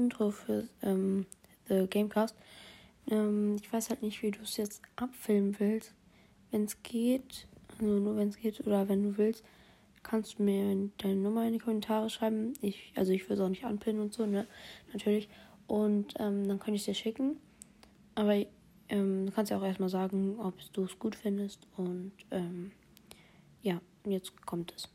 Intro für ähm, The Gamecast. Ähm, ich weiß halt nicht, wie du es jetzt abfilmen willst. Wenn es geht, also nur wenn es geht oder wenn du willst, kannst du mir deine Nummer in die Kommentare schreiben. Ich, also ich würde es auch nicht anpinnen und so, ne? Natürlich. Und ähm, dann kann ich es dir schicken. Aber ähm, du kannst ja auch erstmal sagen, ob du es gut findest. Und ähm, ja, jetzt kommt es.